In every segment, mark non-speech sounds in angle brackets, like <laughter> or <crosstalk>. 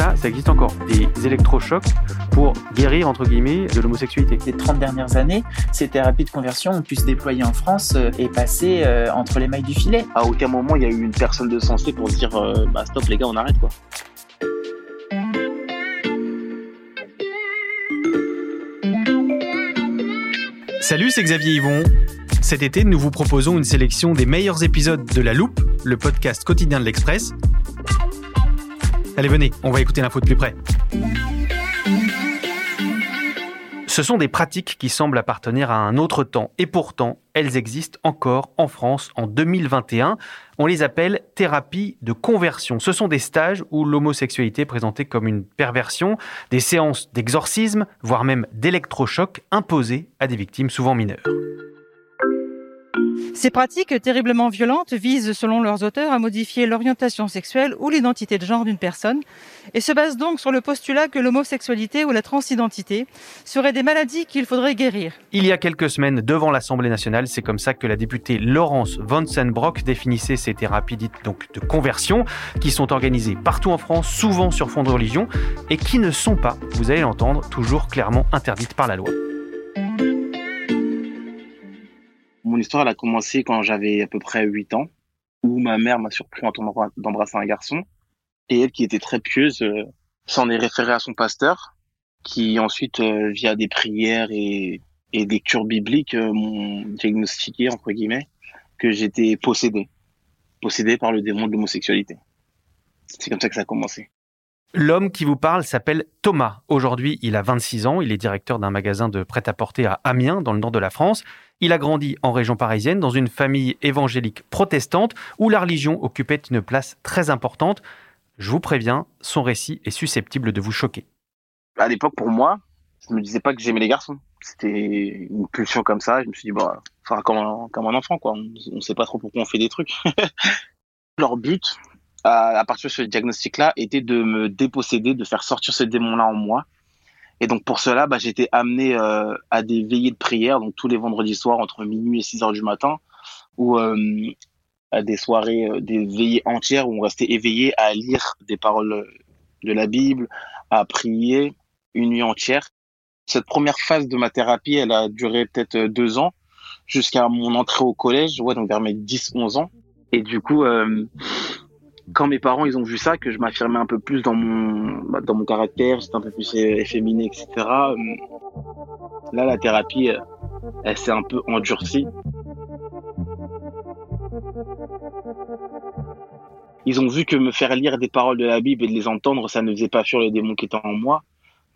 ça, ça existe encore. Des électrochocs pour guérir, entre guillemets, de l'homosexualité. Les 30 dernières années, ces thérapies de conversion ont pu se déployer en France euh, et passer euh, entre les mailles du filet. À aucun moment, il y a eu une personne de sensé pour se dire euh, bah, stop les gars, on arrête quoi. Salut, c'est Xavier Yvon. Cet été, nous vous proposons une sélection des meilleurs épisodes de La Loupe, le podcast quotidien de l'Express. Allez, venez, on va écouter l'info de plus près. Ce sont des pratiques qui semblent appartenir à un autre temps et pourtant, elles existent encore en France en 2021. On les appelle thérapies de conversion. Ce sont des stages où l'homosexualité est présentée comme une perversion, des séances d'exorcisme, voire même d'électrochocs imposés à des victimes souvent mineures. Ces pratiques terriblement violentes visent, selon leurs auteurs, à modifier l'orientation sexuelle ou l'identité de genre d'une personne et se basent donc sur le postulat que l'homosexualité ou la transidentité seraient des maladies qu'il faudrait guérir. Il y a quelques semaines, devant l'Assemblée nationale, c'est comme ça que la députée Laurence Vansenbrock définissait ces thérapies dites de conversion, qui sont organisées partout en France, souvent sur fond de religion, et qui ne sont pas, vous allez l'entendre, toujours clairement interdites par la loi. Mon histoire, a commencé quand j'avais à peu près 8 ans, où ma mère m'a surpris en train d'embrasser un garçon. Et elle, qui était très pieuse, euh, s'en est référée à son pasteur, qui ensuite, euh, via des prières et, et des cures bibliques, euh, m'ont diagnostiqué, entre guillemets, que j'étais possédé. Possédé par le démon de l'homosexualité. C'est comme ça que ça a commencé. L'homme qui vous parle s'appelle Thomas. Aujourd'hui, il a 26 ans. Il est directeur d'un magasin de prêt-à-porter à Amiens, dans le nord de la France. Il a grandi en région parisienne, dans une famille évangélique protestante, où la religion occupait une place très importante. Je vous préviens, son récit est susceptible de vous choquer. À l'époque, pour moi, je me disais pas que j'aimais les garçons. C'était une pulsion comme ça. Je me suis dit, bah, enfin, comme un, comme un enfant, quoi. On ne sait pas trop pourquoi on fait des trucs. <laughs> Leur but, à, partir de ce diagnostic-là, était de me déposséder, de faire sortir ce démon-là en moi. Et donc pour cela, bah, été amené euh, à des veillées de prière, donc tous les vendredis soirs entre minuit et 6 heures du matin, ou euh, à des soirées, euh, des veillées entières où on restait éveillé à lire des paroles de la Bible, à prier une nuit entière. Cette première phase de ma thérapie, elle a duré peut-être deux ans, jusqu'à mon entrée au collège, ouais, donc vers mes 10-11 ans. Et du coup, quand mes parents ils ont vu ça, que je m'affirmais un peu plus dans mon bah, dans mon caractère, j'étais un peu plus efféminé, etc. Euh, là, la thérapie, euh, elle s'est un peu endurcie. Ils ont vu que me faire lire des paroles de la Bible et de les entendre, ça ne faisait pas fuir les démons qui étaient en moi.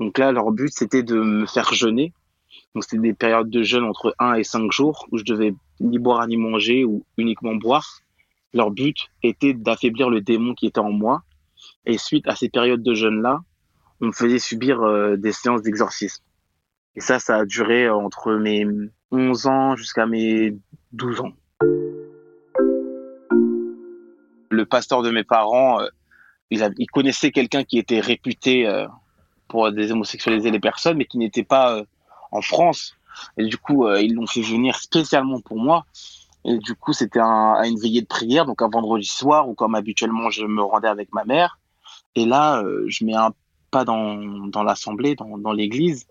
Donc là, leur but, c'était de me faire jeûner. Donc c'était des périodes de jeûne entre 1 et 5 jours où je devais ni boire ni manger ou uniquement boire. Leur but était d'affaiblir le démon qui était en moi. Et suite à ces périodes de jeûne-là, on me faisait subir euh, des séances d'exorcisme. Et ça, ça a duré entre mes 11 ans jusqu'à mes 12 ans. Le pasteur de mes parents, euh, il, connaissait quelqu'un qui était réputé euh, pour déshomosexualiser les personnes, mais qui n'était pas en France. Et du coup, ils l'ont fait venir spécialement pour moi. Et du coup, c'était à une veillée de prière, donc un vendredi soir, où comme habituellement, je me rendais avec ma mère. Et là, euh, je mets un pas dans, dans l'assemblée, dans, dans l'église.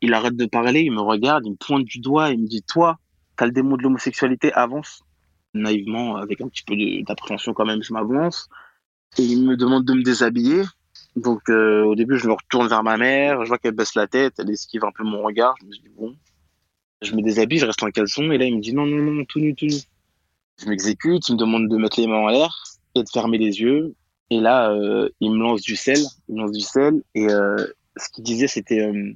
Il arrête de parler, il me regarde, il me pointe du doigt, il me dit, toi, t'as le démon de l'homosexualité, avance. Naïvement, avec un petit peu d'appréhension quand même, je m'avance. Et il me demande de me déshabiller. Donc euh, au début, je me retourne vers ma mère, je vois qu'elle baisse la tête, elle esquive un peu mon regard. Je me dis, bon, je me déshabille, je reste en caleçon, et là, il me dit non, non, non, tout nu, tout nu. Je m'exécute, il me demande de mettre les mains en l'air et de fermer les yeux. Et là, euh, il me lance du sel, il me lance du sel, et euh, ce qu'il disait, c'était euh,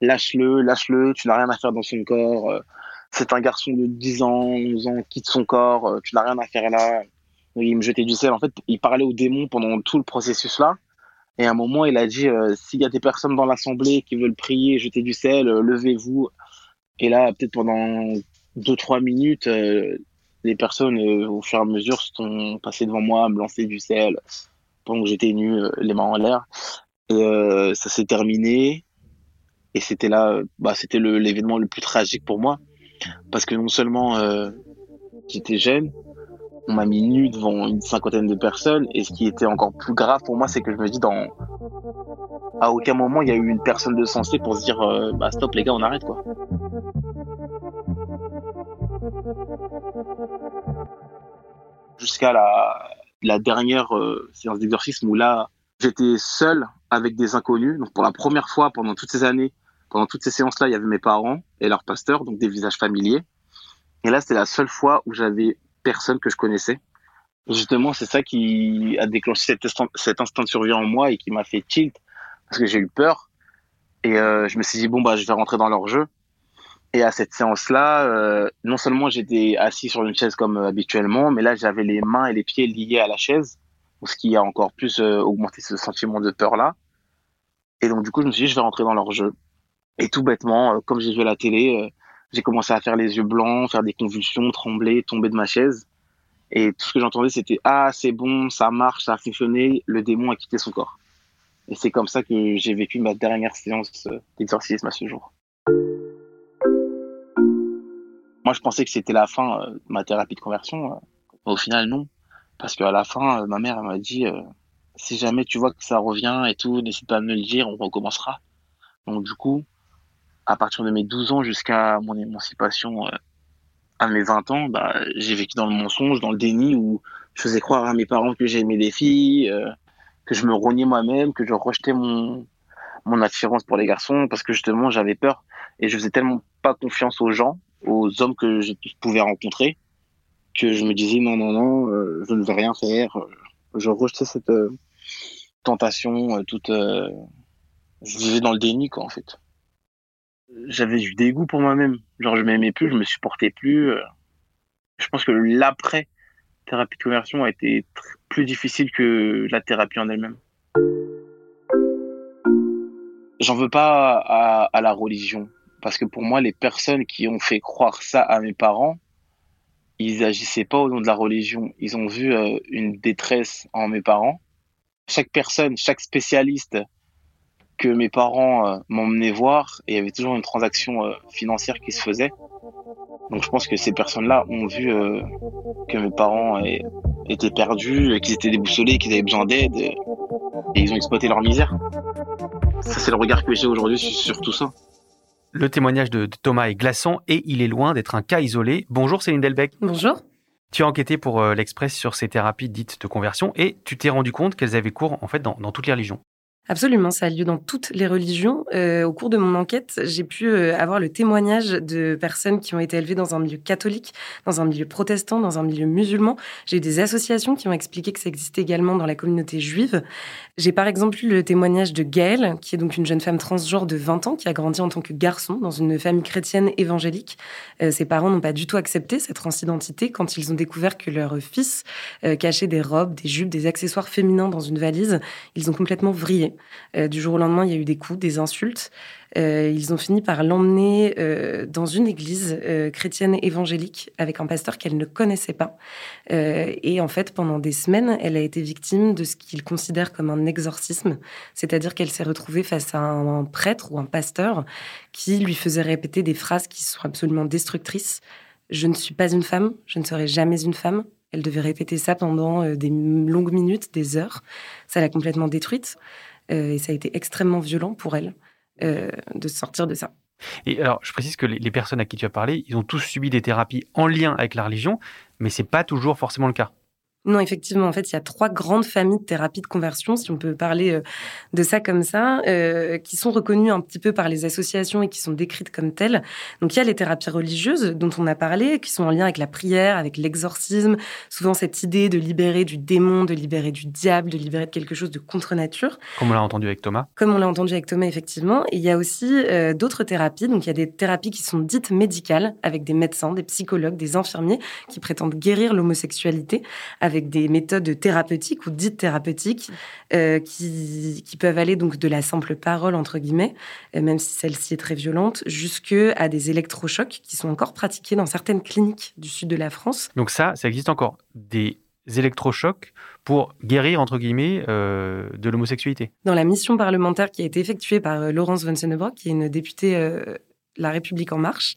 lâche-le, lâche-le, tu n'as rien à faire dans son corps. C'est un garçon de 10 ans, 11 ans, quitte son corps, tu n'as rien à faire là. Il me jetait du sel. En fait, il parlait au démon pendant tout le processus là. Et à un moment, il a dit s'il y a des personnes dans l'assemblée qui veulent prier, jeter du sel, levez-vous. Et là, peut-être pendant deux trois minutes, euh, les personnes, euh, au fur et à mesure, sont passées devant moi me lancer du sel pendant que j'étais nu, euh, les mains en l'air. Et euh, ça s'est terminé. Et c'était là, euh, bah, c'était l'événement le plus tragique pour moi. Parce que non seulement j'étais jeune, on m'a mis nu devant une cinquantaine de personnes. Et ce qui était encore plus grave pour moi, c'est que je me dis, dans... à aucun moment il y a eu une personne de sensé pour se dire, bah stop les gars, on arrête quoi. Jusqu'à la, la dernière euh, séance d'exorcisme où là, j'étais seul avec des inconnus. Donc pour la première fois pendant toutes ces années, pendant toutes ces séances-là, il y avait mes parents et leur pasteur, donc des visages familiers. Et là, c'était la seule fois où j'avais personne que je connaissais. Justement, c'est ça qui a déclenché cet instinct de survie en moi et qui m'a fait tilt parce que j'ai eu peur. Et euh, je me suis dit, bon, bah, je vais rentrer dans leur jeu. Et à cette séance-là, euh, non seulement j'étais assis sur une chaise comme euh, habituellement, mais là, j'avais les mains et les pieds liés à la chaise, ce qui a encore plus euh, augmenté ce sentiment de peur-là. Et donc, du coup, je me suis dit, je vais rentrer dans leur jeu. Et tout bêtement, euh, comme j'ai vu la télé, j'ai commencé à faire les yeux blancs, faire des convulsions, trembler, tomber de ma chaise. Et tout ce que j'entendais, c'était Ah, c'est bon, ça marche, ça a fonctionné, le démon a quitté son corps. Et c'est comme ça que j'ai vécu ma dernière séance d'exorcisme à ce jour. Moi, je pensais que c'était la fin euh, de ma thérapie de conversion. euh. Au final, non. Parce qu'à la fin, euh, ma mère m'a dit Si jamais tu vois que ça revient et tout, n'hésite pas à me le dire, on recommencera. Donc, du coup, à partir de mes 12 ans jusqu'à mon émancipation à mes 20 ans, bah, j'ai vécu dans le mensonge, dans le déni où je faisais croire à mes parents que j'aimais des filles, que je me rognais moi-même, que je rejetais mon, mon attirance pour les garçons parce que justement j'avais peur et je faisais tellement pas confiance aux gens, aux hommes que je pouvais rencontrer que je me disais non, non, non, euh, je ne veux rien faire. Je rejetais cette euh, tentation, euh, toute. euh, je vivais dans le déni, quoi, en fait j'avais du dégoût pour moi-même. Genre, je m'aimais plus, je me supportais plus. euh. Je pense que l'après thérapie de conversion a été plus difficile que la thérapie en elle-même. J'en veux pas à la religion. Parce que pour moi, les personnes qui ont fait croire ça à mes parents, ils agissaient pas au nom de la religion. Ils ont vu euh, une détresse en mes parents. Chaque personne, chaque spécialiste que mes parents euh, m'emmenaient voir il y avait toujours une transaction euh, financière qui se faisait. Donc je pense que ces personnes-là ont vu euh, que mes parents étaient perdus, qu'ils étaient déboussolés, qu'ils avaient besoin d'aide et, ils ont exploité leur misère. Ça c'est le regard que j'ai aujourd'hui sur tout ça. Le témoignage de de Thomas est glaçant et il est loin d'être un cas isolé. Bonjour Céline Delbecq. Bonjour. Tu as enquêté pour euh, l'Express sur ces thérapies dites de conversion et tu t'es rendu compte qu'elles avaient cours en fait dans, dans toutes les religions. Absolument, ça a lieu dans toutes les religions. Euh, au cours de mon enquête, j'ai pu euh, avoir le témoignage de personnes qui ont été élevées dans un milieu catholique, dans un milieu protestant, dans un milieu musulman. J'ai des associations qui ont expliqué que ça existait également dans la communauté juive. J'ai par exemple eu le témoignage de Gaëlle, qui est donc une jeune femme transgenre de 20 ans, qui a grandi en tant que garçon dans une famille chrétienne évangélique. Euh, ses parents n'ont pas du tout accepté cette transidentité quand ils ont découvert que leur fils euh, cachait des robes, des jupes, des accessoires féminins dans une valise. Ils ont complètement vrillé. Euh, du jour au lendemain, il y a eu des coups, des insultes. Euh, ils ont fini par l'emmener euh, dans une église chrétienne évangélique avec un pasteur qu'elle ne connaissait pas. Et en fait, pendant des semaines, elle a été victime de ce qu'ils considèrent comme un exorcisme, c'est-à-dire qu'elle s'est retrouvée face à un, prêtre ou un pasteur qui lui faisait répéter des phrases qui sont absolument destructrices. Je ne suis pas une femme, je ne serai jamais une femme. Elle devait répéter ça pendant des longues minutes, des heures. Ça l'a complètement détruite. Euh, et ça a été extrêmement violent pour elle euh, de sortir de ça. Et alors, je précise que les, personnes à qui tu as parlé, ils ont tous subi des thérapies en lien avec la religion, mais c'est pas toujours forcément le cas. Non, effectivement, en fait, il y a trois grandes familles de thérapies de conversion, si on peut parler euh, de ça comme ça, euh, qui sont reconnues un petit peu par les associations et qui sont décrites comme telles. Donc, il y a les thérapies religieuses dont on a parlé, qui sont en lien avec la prière, avec l'exorcisme, souvent cette idée de libérer du démon, de libérer du diable, de libérer de quelque chose de contre-nature. Comme on l'a entendu avec Thomas. Comme on l'a entendu avec Thomas, effectivement. Et il y a aussi euh, d'autres thérapies. Donc, il y a des thérapies qui sont dites médicales, avec des médecins, des psychologues, des infirmiers qui prétendent guérir l'homosexualité avec avec des méthodes thérapeutiques ou dites thérapeutiques euh, qui, qui, peuvent aller donc de la simple parole, entre guillemets, euh, même si celle-ci est très violente, jusque à des électrochocs qui sont encore pratiqués dans certaines cliniques du sud de la France. Donc ça, ça existe encore des électrochocs pour guérir, entre guillemets, euh, de l'homosexualité. Dans la mission parlementaire qui a été effectuée par Laurence von Sennebrock, qui est une députée la République en marche,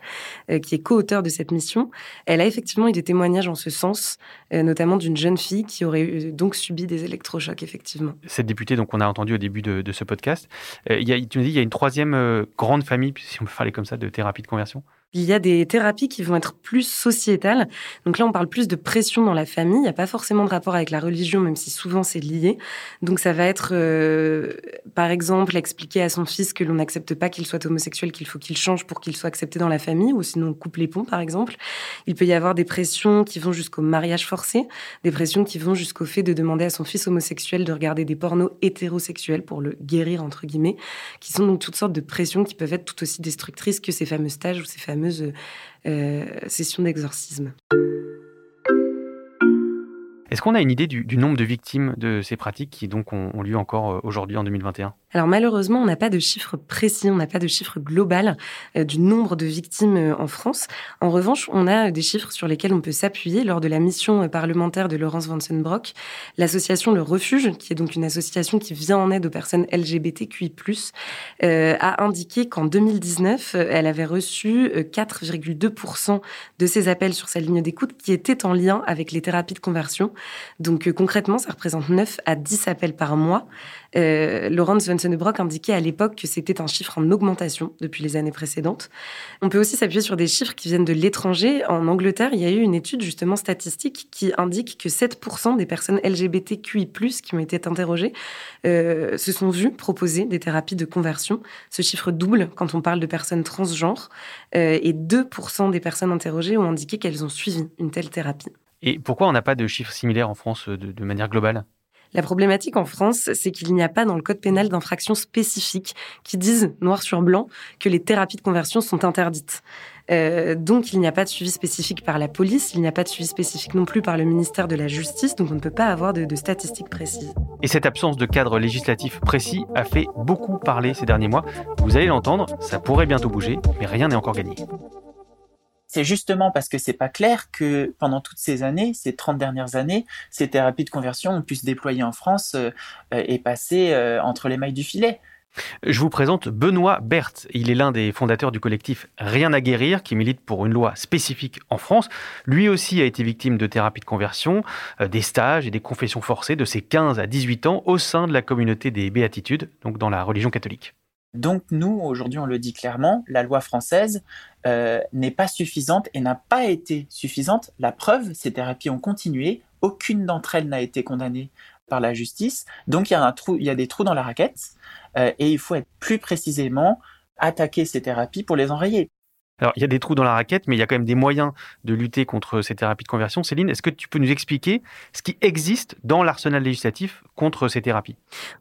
euh, qui est co-auteur de cette mission, elle a effectivement eu des témoignages en ce sens, euh, notamment d'une jeune fille qui aurait eu, donc subi des électrochocs, effectivement. Cette députée, donc on a entendu au début de, ce podcast, euh, y tu me dis, il y a une troisième grande famille, si on peut parler comme ça, de thérapie de conversion? Il y a des thérapies qui vont être plus sociétales. Donc là, on parle plus de pression dans la famille. Il n'y a pas forcément de rapport avec la religion, même si souvent c'est lié. Donc ça va être, euh, par exemple, expliquer à son fils que l'on n'accepte pas qu'il soit homosexuel, qu'il faut qu'il change pour qu'il soit accepté dans la famille, ou sinon on coupe les ponts, par exemple. Il peut y avoir des pressions qui vont jusqu'au mariage forcé, des pressions qui vont jusqu'au fait de demander à son fils homosexuel de regarder des pornos hétérosexuels pour le guérir, entre guillemets, qui sont donc toutes sortes de pressions qui peuvent être tout aussi destructrices que ces fameux stages ou ces fameux fameuse euh, session d'exorcisme. Est-ce qu'on a une idée du, nombre de victimes de ces pratiques qui donc ont, lieu encore euh, aujourd'hui en 2021 Alors malheureusement, on n'a pas de chiffre précis, on n'a pas de chiffre global euh, du nombre de victimes euh, en France. En revanche, on a des chiffres sur lesquels on peut s'appuyer lors de la mission parlementaire de Laurence Vansenbrock. L'association Le Refuge, qui est donc une association qui vient en aide aux personnes LGBTQI+, a indiqué qu'en 2019, elle avait reçu 4,2% de ses appels sur sa ligne d'écoute qui étaient en lien avec les thérapies de conversion. Donc euh, concrètement, ça représente 9 à 10 appels par mois. Euh, Sonnebrock indiquait à l'époque que c'était un chiffre en augmentation depuis les années précédentes. On peut aussi s'appuyer sur des chiffres qui viennent de l'étranger. En Angleterre, il y a eu une étude justement statistique qui indique que 7% des personnes LGBTQI+, qui ont été interrogées, euh, se sont vues proposer des thérapies de conversion. Ce chiffre double quand on parle de personnes transgenres. Euh, et 2% des personnes interrogées ont indiqué qu'elles ont suivi une telle thérapie. Et pourquoi on n'a pas de chiffres similaires en France euh, de, manière globale? La problématique en France, c'est qu'il n'y a pas dans le code pénal d'infractions spécifiques qui disent noir sur blanc que les thérapies de conversion sont interdites. Euh, donc il n'y a pas de suivi spécifique par la police, il n'y a pas de suivi spécifique non plus par le ministère de la Justice, donc on ne peut pas avoir de, de statistiques précises. Et cette absence de cadre législatif précis a fait beaucoup parler ces derniers mois. Vous allez l'entendre, ça pourrait bientôt bouger, mais rien n'est encore gagné. C'est justement parce que c'est pas clair que pendant toutes ces années, ces 30 dernières années, ces thérapies de conversion ont pu se déployer en France euh, et passer euh, entre les mailles du filet. Je vous présente Benoît Berthe. Il est l'un des fondateurs du collectif Rien à guérir, qui milite pour une loi spécifique en France. Lui aussi a été victime de thérapies de conversion, euh, des stages et des confessions forcées de ses 15 à 18 ans au sein de la communauté des béatitudes, donc dans la religion catholique. Donc nous, aujourd'hui, on le dit clairement, la loi française euh, n'est pas suffisante et n'a pas été suffisante. La preuve, ces thérapies ont continué, aucune d'entre elles n'a été condamnée par la justice. Donc il y a, des trous dans la raquette euh, et il faut être plus précisément attaquer ces thérapies pour les enrayer. Alors, il y a des trous dans la raquette, mais il y a quand même des moyens de lutter contre ces thérapies de conversion. Céline, est-ce que tu peux nous expliquer ce qui existe dans l'arsenal législatif contre ces thérapies?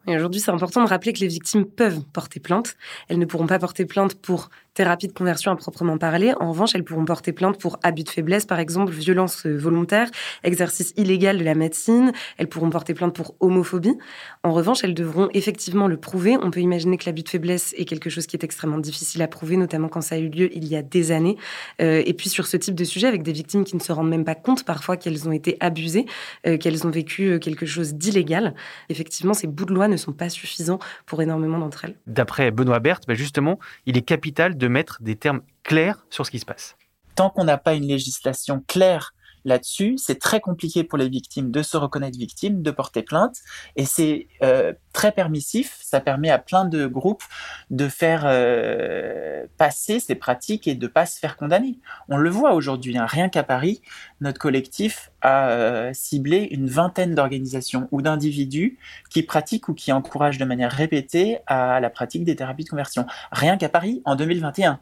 Aujourd'hui, c'est important de rappeler que les victimes peuvent porter plainte. Elles ne pourront pas porter plainte pour thérapie de conversion à proprement parler. En revanche, elles pourront porter plainte pour abus de faiblesse, par exemple, violence volontaire, exercice illégal de la médecine. Elles pourront porter plainte pour homophobie. En revanche, elles devront effectivement le prouver. On peut imaginer que l'abus de faiblesse est quelque chose qui est extrêmement difficile à prouver, notamment quand ça a eu lieu il y a des années. Euh, et puis sur ce type de sujet, avec des victimes qui ne se rendent même pas compte parfois qu'elles ont été abusées, euh, qu'elles ont vécu euh, quelque chose d'illégal. Effectivement, ces bouts de loi ne sont pas suffisants pour énormément d'entre elles. D'après Benoît Berthe, bah, justement, il est capital mettre des termes clairs sur ce qui se passe. Tant qu'on n'a pas une législation claire là-dessus. C'est très compliqué pour les victimes de se reconnaître victimes, de porter plainte, et c'est euh, très permissif. Ça permet à plein de groupes de faire euh, passer ces pratiques et de pas se faire condamner. On le voit aujourd'hui, hein. rien qu'à Paris, notre collectif a euh, ciblé une vingtaine d'organisations ou d'individus qui pratiquent ou qui encouragent de manière répétée à la pratique des thérapies de conversion. Rien qu'à Paris en 2021.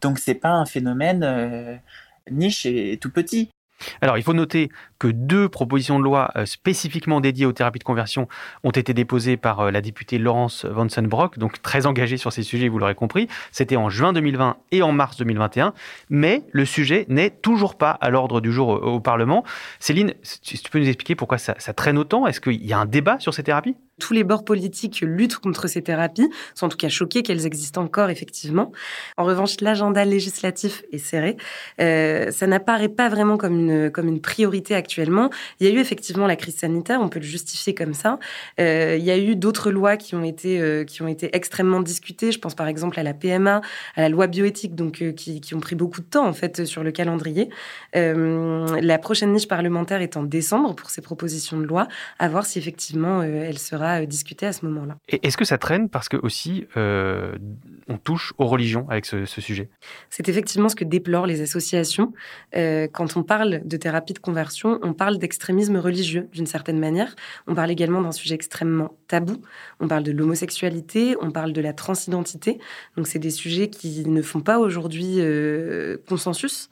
Donc c'est pas un phénomène niche et tout petit. Alors, il faut noter que deux propositions de loi euh, spécifiquement dédiées aux thérapies de conversion ont été déposées par euh, la députée Laurence Vansenbrock, donc très engagée sur ces sujets, vous l'aurez compris. C'était en juin 2020 et en mars 2021. Mais le sujet n'est toujours pas à l'ordre du jour au, Parlement. Céline, tu peux nous expliquer pourquoi ça traîne autant? Est-ce qu'il y a un débat sur ces thérapies? Tous les bords politiques luttent contre ces thérapies, sont en tout cas choqués qu'elles existent encore effectivement. En revanche, l'agenda législatif est serré. Euh, ça n'apparaît pas vraiment comme une, comme une priorité actuellement. Il y a eu effectivement la crise sanitaire, on peut le justifier comme ça. Euh, il y a eu d'autres lois qui ont, été, euh, qui ont été extrêmement discutées. Je pense par exemple à la PMA, à la loi bioéthique, donc, qui, qui, ont pris beaucoup de temps en fait sur le calendrier. la prochaine niche parlementaire est en décembre pour ces propositions de loi, à voir si effectivement elle sera euh, discuter à ce moment-là. Est-ce que ça traîne parce que aussi euh, on touche aux religions avec ce, sujet? C'est effectivement ce que déplorent les associations. Euh, quand on parle de thérapie de conversion, on parle d'extrémisme religieux d'une certaine manière. On parle également d'un sujet extrêmement tabou. On parle de l'homosexualité, on parle de la transidentité. Donc c'est des sujets qui ne font pas aujourd'hui consensus.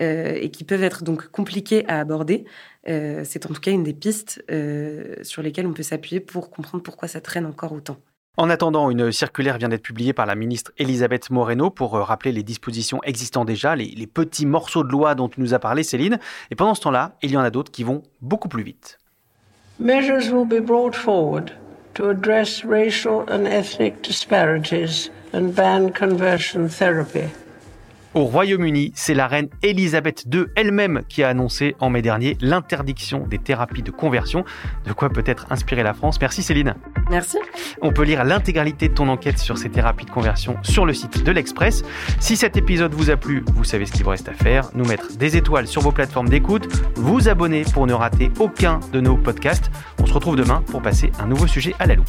Et qui peuvent être donc compliqués à aborder. Euh, c'est en tout cas une des pistes euh, sur lesquelles on peut s'appuyer pour comprendre pourquoi ça traîne encore autant. En attendant, une circulaire vient d'être publiée par la ministre Elisabeth Moreno pour euh, rappeler les dispositions existantes déjà, les, les petits morceaux de loi dont tu nous as parlé, Céline. Et pendant ce temps-là, il y en a d'autres qui vont beaucoup plus vite. Measures will be brought forward to address racial and ethnic disparities and ban conversion therapy. Au Royaume-Uni, c'est la reine Elisabeth II elle-même qui a annoncé en mai dernier l'interdiction des thérapies de conversion. De quoi peut-être inspirer la France. Merci Céline. Merci. On peut lire l'intégralité de ton enquête sur ces thérapies de conversion sur le site de l'Express. Si cet épisode vous a plu, vous savez ce qu'il vous reste à faire. Nous mettre des étoiles sur vos plateformes d'écoute, vous abonner pour ne rater aucun de nos podcasts. On se retrouve demain pour passer un nouveau sujet à la loupe.